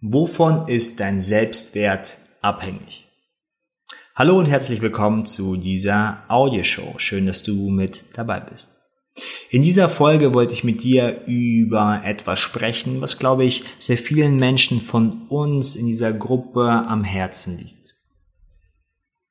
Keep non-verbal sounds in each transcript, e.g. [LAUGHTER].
Wovon ist dein Selbstwert abhängig? Hallo und herzlich willkommen zu dieser Audioshow. Schön, dass du mit dabei bist. In dieser Folge wollte ich mit dir über etwas sprechen, was, glaube ich, sehr vielen Menschen von uns in dieser Gruppe am Herzen liegt.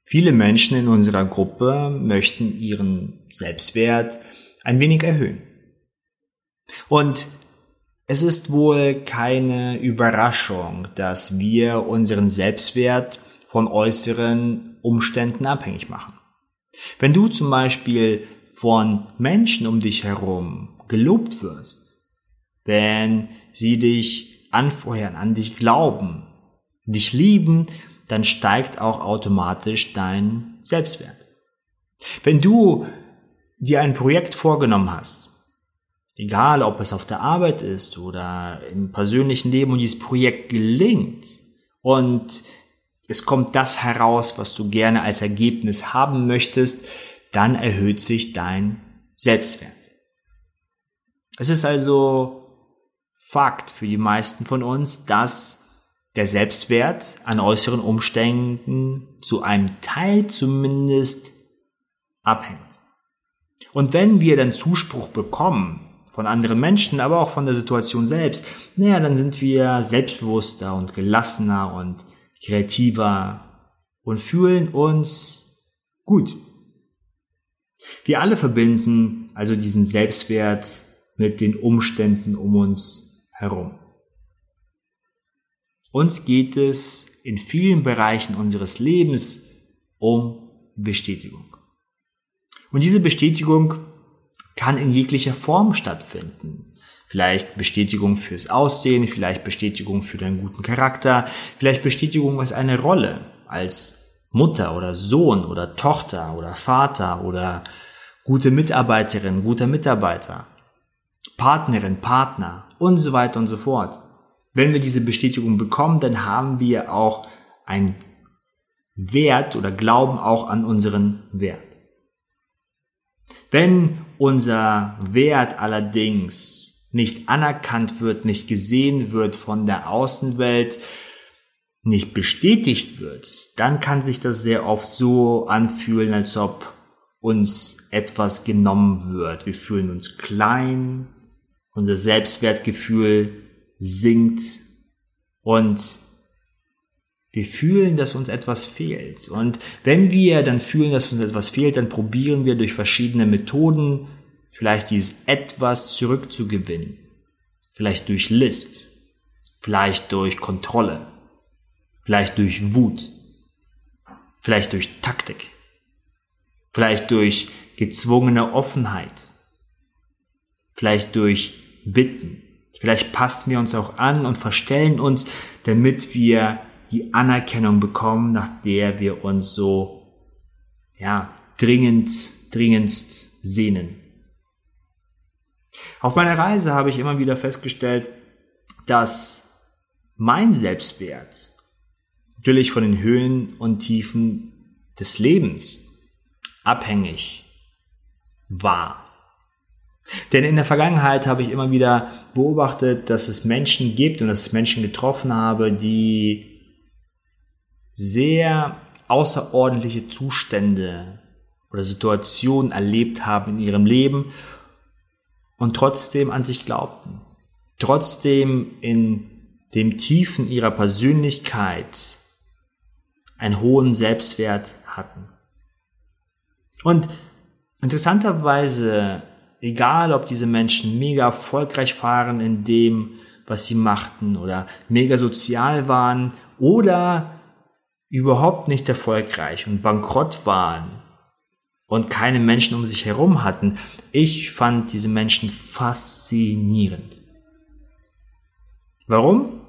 Viele Menschen in unserer Gruppe möchten ihren Selbstwert ein wenig erhöhen. Und es ist wohl keine Überraschung, dass wir unseren Selbstwert von äußeren Umständen abhängig machen. Wenn du zum Beispiel von Menschen um dich herum gelobt wirst, wenn sie dich anfeuern, an dich glauben, dich lieben, dann steigt auch automatisch dein Selbstwert. Wenn du dir ein Projekt vorgenommen hast Egal, ob es auf der Arbeit ist oder im persönlichen Leben und dieses Projekt gelingt und es kommt das heraus, was du gerne als Ergebnis haben möchtest, dann erhöht sich dein Selbstwert. Es ist also Fakt für die meisten von uns, dass der Selbstwert an äußeren Umständen zu einem Teil zumindest abhängt. Und wenn wir dann Zuspruch bekommen, von anderen Menschen, aber auch von der Situation selbst, naja, dann sind wir selbstbewusster und gelassener und kreativer und fühlen uns gut. Wir alle verbinden also diesen Selbstwert mit den Umständen um uns herum. Uns geht es in vielen Bereichen unseres Lebens um Bestätigung. Und diese Bestätigung kann in jeglicher Form stattfinden. Vielleicht Bestätigung fürs Aussehen, vielleicht Bestätigung für deinen guten Charakter, vielleicht Bestätigung als eine Rolle, als Mutter oder Sohn oder Tochter oder Vater oder gute Mitarbeiterin, guter Mitarbeiter, Partnerin, Partner und so weiter und so fort. Wenn wir diese Bestätigung bekommen, dann haben wir auch einen Wert oder glauben auch an unseren Wert. Wenn unser Wert allerdings nicht anerkannt wird, nicht gesehen wird von der Außenwelt, nicht bestätigt wird, dann kann sich das sehr oft so anfühlen, als ob uns etwas genommen wird. Wir fühlen uns klein, unser Selbstwertgefühl sinkt und wir fühlen, dass uns etwas fehlt. Und wenn wir dann fühlen, dass uns etwas fehlt, dann probieren wir durch verschiedene Methoden vielleicht dieses etwas zurückzugewinnen. Vielleicht durch List, vielleicht durch Kontrolle, vielleicht durch Wut, vielleicht durch Taktik, vielleicht durch gezwungene Offenheit, vielleicht durch Bitten. Vielleicht passen wir uns auch an und verstellen uns, damit wir die Anerkennung bekommen, nach der wir uns so, ja, dringend, dringendst sehnen. Auf meiner Reise habe ich immer wieder festgestellt, dass mein Selbstwert natürlich von den Höhen und Tiefen des Lebens abhängig war. Denn in der Vergangenheit habe ich immer wieder beobachtet, dass es Menschen gibt und dass es Menschen getroffen habe, die sehr außerordentliche Zustände oder Situationen erlebt haben in ihrem Leben und trotzdem an sich glaubten, trotzdem in dem Tiefen ihrer Persönlichkeit einen hohen Selbstwert hatten. Und interessanterweise, egal ob diese Menschen mega erfolgreich waren in dem, was sie machten oder mega sozial waren oder überhaupt nicht erfolgreich und bankrott waren und keine Menschen um sich herum hatten, ich fand diese Menschen faszinierend. Warum?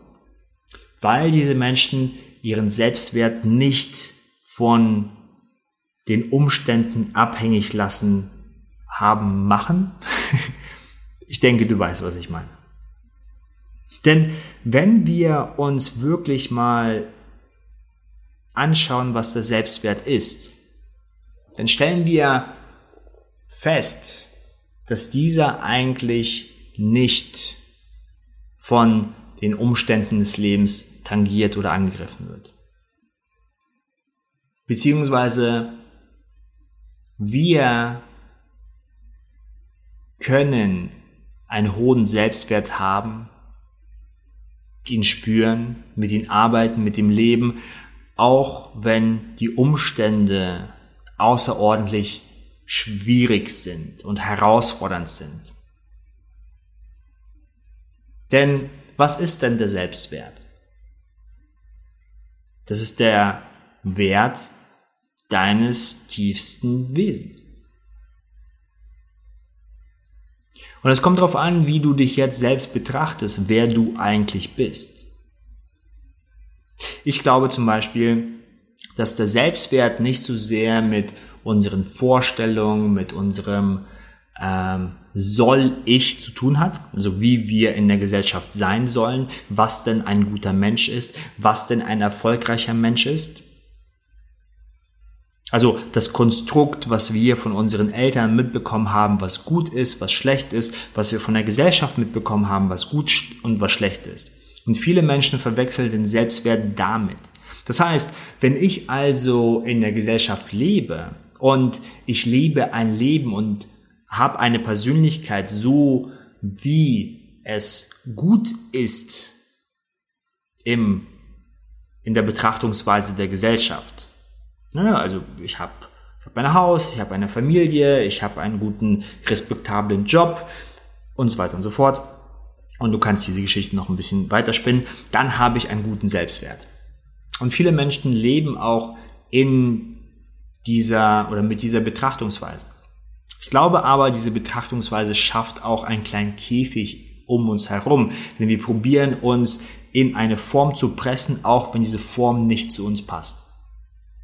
Weil diese Menschen ihren Selbstwert nicht von den Umständen abhängig lassen haben machen. [LAUGHS] ich denke, du weißt, was ich meine. Denn wenn wir uns wirklich mal anschauen, was der Selbstwert ist, dann stellen wir fest, dass dieser eigentlich nicht von den Umständen des Lebens tangiert oder angegriffen wird. Beziehungsweise wir können einen hohen Selbstwert haben, ihn spüren, mit ihm arbeiten, mit ihm leben, auch wenn die Umstände außerordentlich schwierig sind und herausfordernd sind. Denn was ist denn der Selbstwert? Das ist der Wert deines tiefsten Wesens. Und es kommt darauf an, wie du dich jetzt selbst betrachtest, wer du eigentlich bist. Ich glaube zum Beispiel, dass der Selbstwert nicht so sehr mit unseren Vorstellungen, mit unserem ähm, soll ich zu tun hat, also wie wir in der Gesellschaft sein sollen, was denn ein guter Mensch ist, was denn ein erfolgreicher Mensch ist. Also das Konstrukt, was wir von unseren Eltern mitbekommen haben, was gut ist, was schlecht ist, was wir von der Gesellschaft mitbekommen haben, was gut und was schlecht ist. Und viele Menschen verwechseln den Selbstwert damit. Das heißt, wenn ich also in der Gesellschaft lebe und ich lebe ein Leben und habe eine Persönlichkeit so, wie es gut ist im, in der Betrachtungsweise der Gesellschaft. Ja, also ich habe ich hab ein Haus, ich habe eine Familie, ich habe einen guten, respektablen Job und so weiter und so fort. Und du kannst diese Geschichte noch ein bisschen weiterspinnen. Dann habe ich einen guten Selbstwert. Und viele Menschen leben auch in dieser oder mit dieser Betrachtungsweise. Ich glaube aber, diese Betrachtungsweise schafft auch einen kleinen Käfig um uns herum, denn wir probieren uns in eine Form zu pressen, auch wenn diese Form nicht zu uns passt.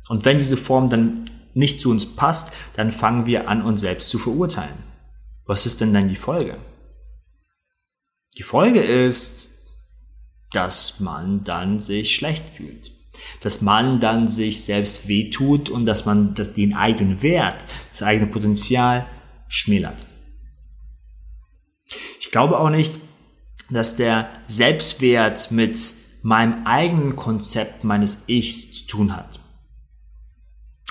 Und wenn diese Form dann nicht zu uns passt, dann fangen wir an, uns selbst zu verurteilen. Was ist denn dann die Folge? Die Folge ist, dass man dann sich schlecht fühlt. Dass man dann sich selbst wehtut und dass man das, den eigenen Wert, das eigene Potenzial schmälert. Ich glaube auch nicht, dass der Selbstwert mit meinem eigenen Konzept meines Ichs zu tun hat.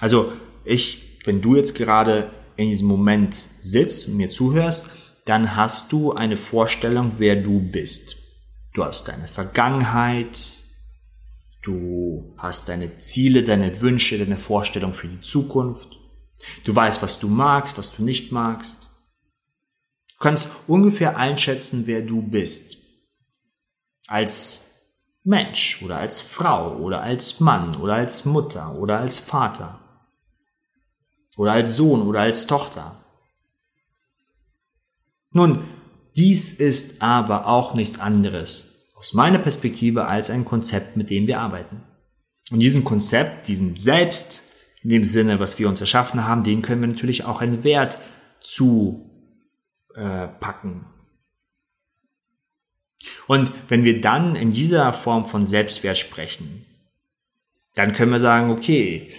Also ich, wenn du jetzt gerade in diesem Moment sitzt und mir zuhörst, dann hast du eine Vorstellung, wer du bist. Du hast deine Vergangenheit, du hast deine Ziele, deine Wünsche, deine Vorstellung für die Zukunft. Du weißt, was du magst, was du nicht magst. Du kannst ungefähr einschätzen, wer du bist. Als Mensch oder als Frau oder als Mann oder als Mutter oder als Vater oder als Sohn oder als Tochter. Nun, dies ist aber auch nichts anderes aus meiner Perspektive als ein Konzept, mit dem wir arbeiten. Und diesem Konzept, diesem Selbst, in dem Sinne, was wir uns erschaffen haben, den können wir natürlich auch einen Wert zu äh, packen. Und wenn wir dann in dieser Form von Selbstwert sprechen, dann können wir sagen, okay,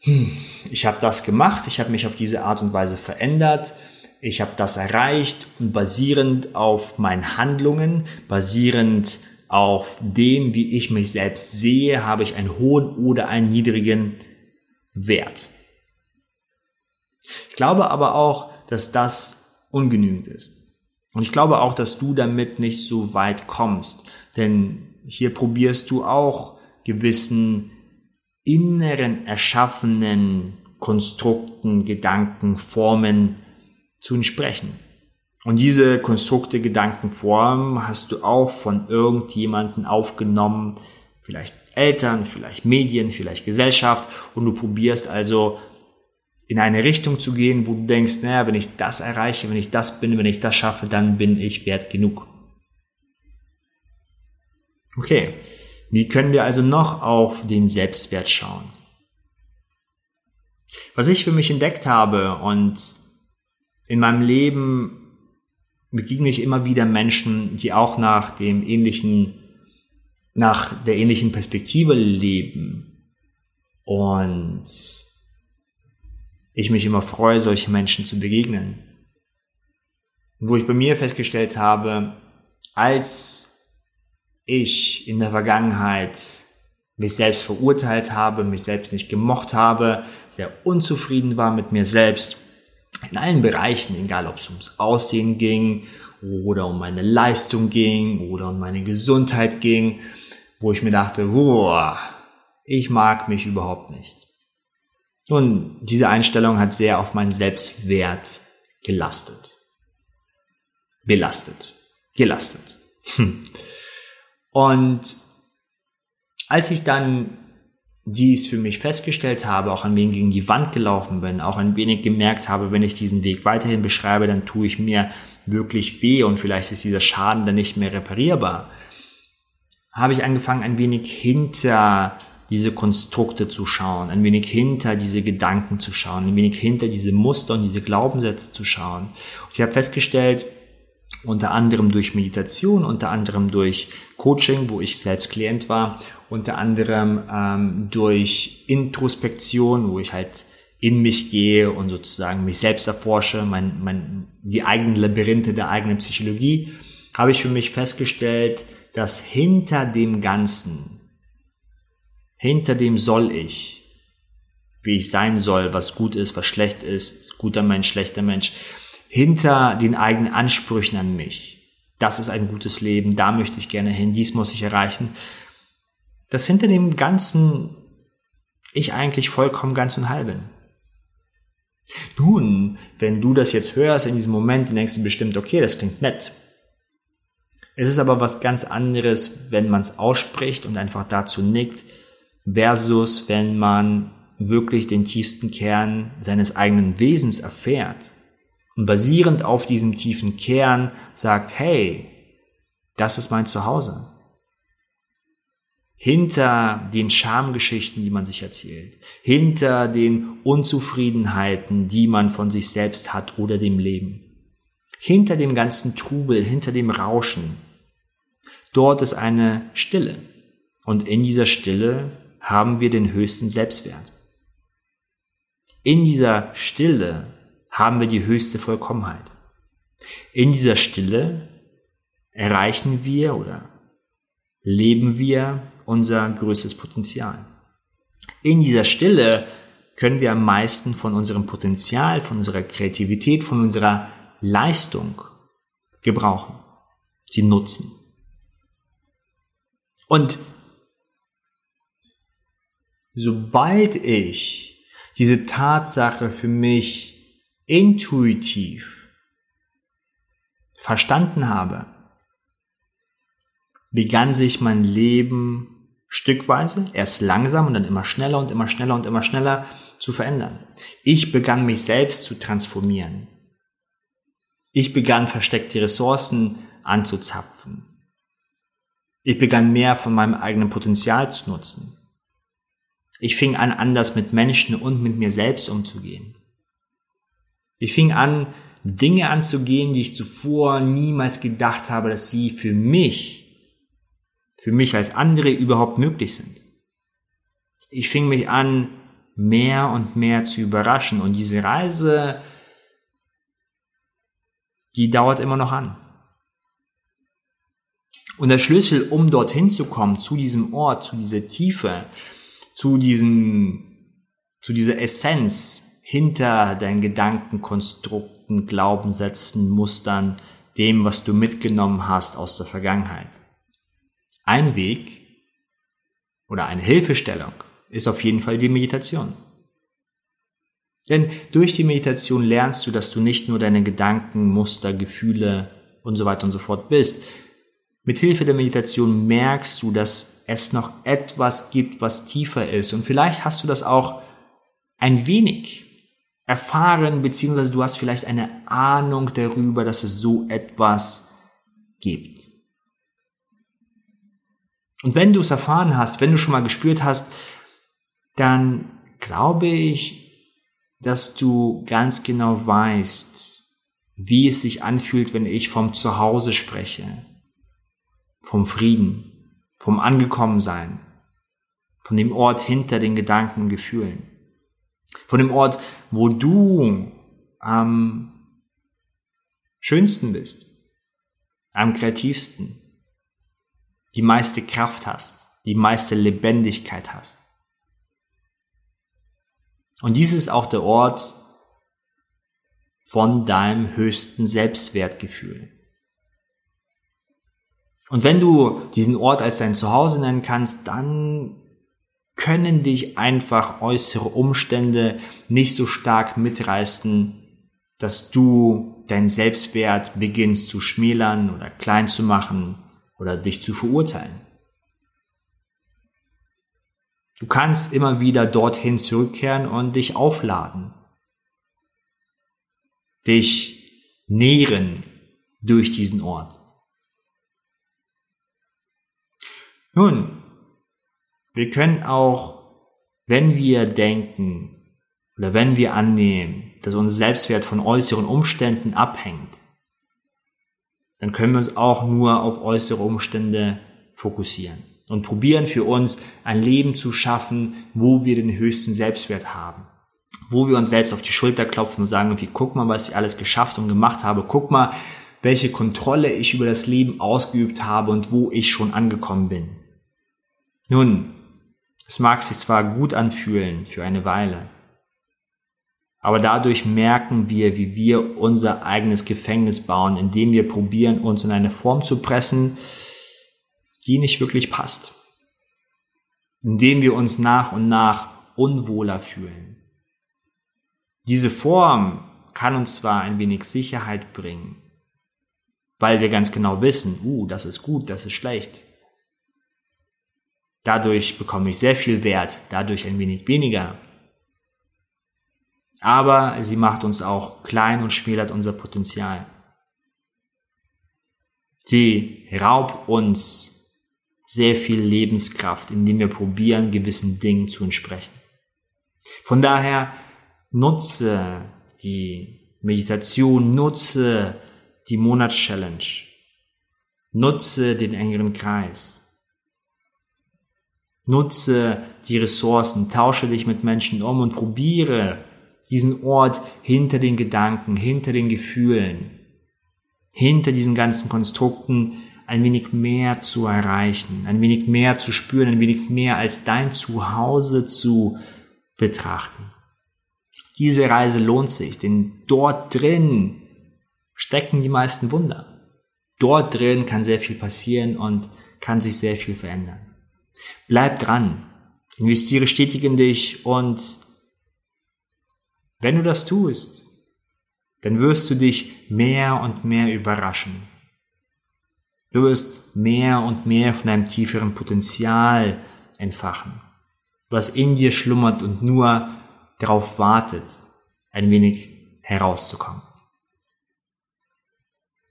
hm, ich habe das gemacht, ich habe mich auf diese Art und Weise verändert, ich habe das erreicht und basierend auf meinen Handlungen, basierend auf dem, wie ich mich selbst sehe, habe ich einen hohen oder einen niedrigen Wert. Ich glaube aber auch, dass das ungenügend ist. Und ich glaube auch, dass du damit nicht so weit kommst. Denn hier probierst du auch gewissen inneren erschaffenen Konstrukten, Gedanken, Formen zu entsprechen. Und diese Konstrukte, Gedanken, Formen hast du auch von irgendjemanden aufgenommen, vielleicht Eltern, vielleicht Medien, vielleicht Gesellschaft und du probierst also in eine Richtung zu gehen, wo du denkst, naja, wenn ich das erreiche, wenn ich das bin, wenn ich das schaffe, dann bin ich wert genug. Okay, wie können wir also noch auf den Selbstwert schauen? Was ich für mich entdeckt habe und in meinem Leben begegne ich immer wieder Menschen, die auch nach dem ähnlichen, nach der ähnlichen Perspektive leben. Und ich mich immer freue, solche Menschen zu begegnen. Wo ich bei mir festgestellt habe, als ich in der Vergangenheit mich selbst verurteilt habe, mich selbst nicht gemocht habe, sehr unzufrieden war mit mir selbst. In allen Bereichen, egal ob es ums Aussehen ging oder um meine Leistung ging oder um meine Gesundheit ging, wo ich mir dachte, boah, ich mag mich überhaupt nicht. Und diese Einstellung hat sehr auf meinen Selbstwert gelastet. Belastet. Gelastet. Und als ich dann dies für mich festgestellt habe, auch ein wenig gegen die Wand gelaufen bin, auch ein wenig gemerkt habe, wenn ich diesen Weg weiterhin beschreibe, dann tue ich mir wirklich weh und vielleicht ist dieser Schaden dann nicht mehr reparierbar, habe ich angefangen, ein wenig hinter diese Konstrukte zu schauen, ein wenig hinter diese Gedanken zu schauen, ein wenig hinter diese Muster und diese Glaubenssätze zu schauen. Und ich habe festgestellt, unter anderem durch Meditation, unter anderem durch Coaching, wo ich selbst Klient war, unter anderem ähm, durch Introspektion, wo ich halt in mich gehe und sozusagen mich selbst erforsche, mein, mein, die eigenen Labyrinthe der eigenen Psychologie, habe ich für mich festgestellt, dass hinter dem Ganzen hinter dem soll ich, wie ich sein soll, was gut ist, was schlecht ist, guter Mensch, schlechter Mensch, hinter den eigenen Ansprüchen an mich. Das ist ein gutes Leben, da möchte ich gerne hin, dies muss ich erreichen. Dass hinter dem Ganzen ich eigentlich vollkommen ganz und halb bin. Nun, wenn du das jetzt hörst in diesem Moment, denkst du bestimmt, okay, das klingt nett. Es ist aber was ganz anderes, wenn man es ausspricht und einfach dazu nickt, versus wenn man wirklich den tiefsten Kern seines eigenen Wesens erfährt und basierend auf diesem tiefen Kern sagt, hey, das ist mein Zuhause. Hinter den Schamgeschichten, die man sich erzählt, hinter den Unzufriedenheiten, die man von sich selbst hat oder dem Leben, hinter dem ganzen Trubel, hinter dem Rauschen, dort ist eine Stille. Und in dieser Stille haben wir den höchsten Selbstwert. In dieser Stille haben wir die höchste Vollkommenheit. In dieser Stille erreichen wir oder leben wir unser größtes Potenzial. In dieser Stille können wir am meisten von unserem Potenzial, von unserer Kreativität, von unserer Leistung gebrauchen, sie nutzen. Und sobald ich diese Tatsache für mich intuitiv verstanden habe, begann sich mein Leben stückweise, erst langsam und dann immer schneller und immer schneller und immer schneller zu verändern. Ich begann mich selbst zu transformieren. Ich begann versteckte Ressourcen anzuzapfen. Ich begann mehr von meinem eigenen Potenzial zu nutzen. Ich fing an, anders mit Menschen und mit mir selbst umzugehen. Ich fing an, Dinge anzugehen, die ich zuvor niemals gedacht habe, dass sie für mich, für mich als andere überhaupt möglich sind. Ich fing mich an, mehr und mehr zu überraschen und diese Reise, die dauert immer noch an. Und der Schlüssel, um dorthin zu kommen, zu diesem Ort, zu dieser Tiefe, zu diesem, zu dieser Essenz hinter deinen Gedankenkonstrukten, Glaubenssätzen, Mustern, dem, was du mitgenommen hast aus der Vergangenheit. Ein Weg oder eine Hilfestellung ist auf jeden Fall die Meditation. Denn durch die Meditation lernst du, dass du nicht nur deine Gedanken, Muster, Gefühle und so weiter und so fort bist. Mit Hilfe der Meditation merkst du, dass es noch etwas gibt, was tiefer ist. Und vielleicht hast du das auch ein wenig erfahren, beziehungsweise du hast vielleicht eine Ahnung darüber, dass es so etwas gibt. Und wenn du es erfahren hast, wenn du schon mal gespürt hast, dann glaube ich, dass du ganz genau weißt, wie es sich anfühlt, wenn ich vom Zuhause spreche, vom Frieden, vom Angekommensein, von dem Ort hinter den Gedanken und Gefühlen, von dem Ort, wo du am schönsten bist, am kreativsten, die meiste Kraft hast, die meiste Lebendigkeit hast. Und dies ist auch der Ort von deinem höchsten Selbstwertgefühl. Und wenn du diesen Ort als dein Zuhause nennen kannst, dann können dich einfach äußere Umstände nicht so stark mitreißen, dass du deinen Selbstwert beginnst zu schmälern oder klein zu machen oder dich zu verurteilen. Du kannst immer wieder dorthin zurückkehren und dich aufladen, dich nähren durch diesen Ort. Nun, wir können auch, wenn wir denken oder wenn wir annehmen, dass unser Selbstwert von äußeren Umständen abhängt, dann können wir uns auch nur auf äußere Umstände fokussieren und probieren für uns ein Leben zu schaffen, wo wir den höchsten Selbstwert haben. Wo wir uns selbst auf die Schulter klopfen und sagen, wie guck mal, was ich alles geschafft und gemacht habe. Guck mal, welche Kontrolle ich über das Leben ausgeübt habe und wo ich schon angekommen bin. Nun, es mag sich zwar gut anfühlen für eine Weile, aber dadurch merken wir, wie wir unser eigenes Gefängnis bauen, indem wir probieren, uns in eine Form zu pressen, die nicht wirklich passt. Indem wir uns nach und nach unwohler fühlen. Diese Form kann uns zwar ein wenig Sicherheit bringen, weil wir ganz genau wissen, uh, das ist gut, das ist schlecht. Dadurch bekomme ich sehr viel Wert, dadurch ein wenig weniger. Aber sie macht uns auch klein und schmälert unser Potenzial. Sie raubt uns sehr viel Lebenskraft, indem wir probieren, gewissen Dingen zu entsprechen. Von daher nutze die Meditation, nutze die Monatschallenge, nutze den engeren Kreis Nutze die Ressourcen, tausche dich mit Menschen um und probiere diesen Ort hinter den Gedanken, hinter den Gefühlen, hinter diesen ganzen Konstrukten ein wenig mehr zu erreichen, ein wenig mehr zu spüren, ein wenig mehr als dein Zuhause zu betrachten. Diese Reise lohnt sich, denn dort drin stecken die meisten Wunder. Dort drin kann sehr viel passieren und kann sich sehr viel verändern. Bleib dran. Investiere stetig in dich und wenn du das tust, dann wirst du dich mehr und mehr überraschen. Du wirst mehr und mehr von deinem tieferen Potenzial entfachen, was in dir schlummert und nur darauf wartet, ein wenig herauszukommen.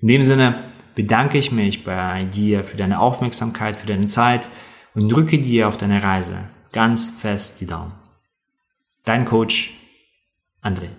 In dem Sinne bedanke ich mich bei dir für deine Aufmerksamkeit, für deine Zeit, und drücke dir auf deiner Reise ganz fest die Daumen. Dein Coach André.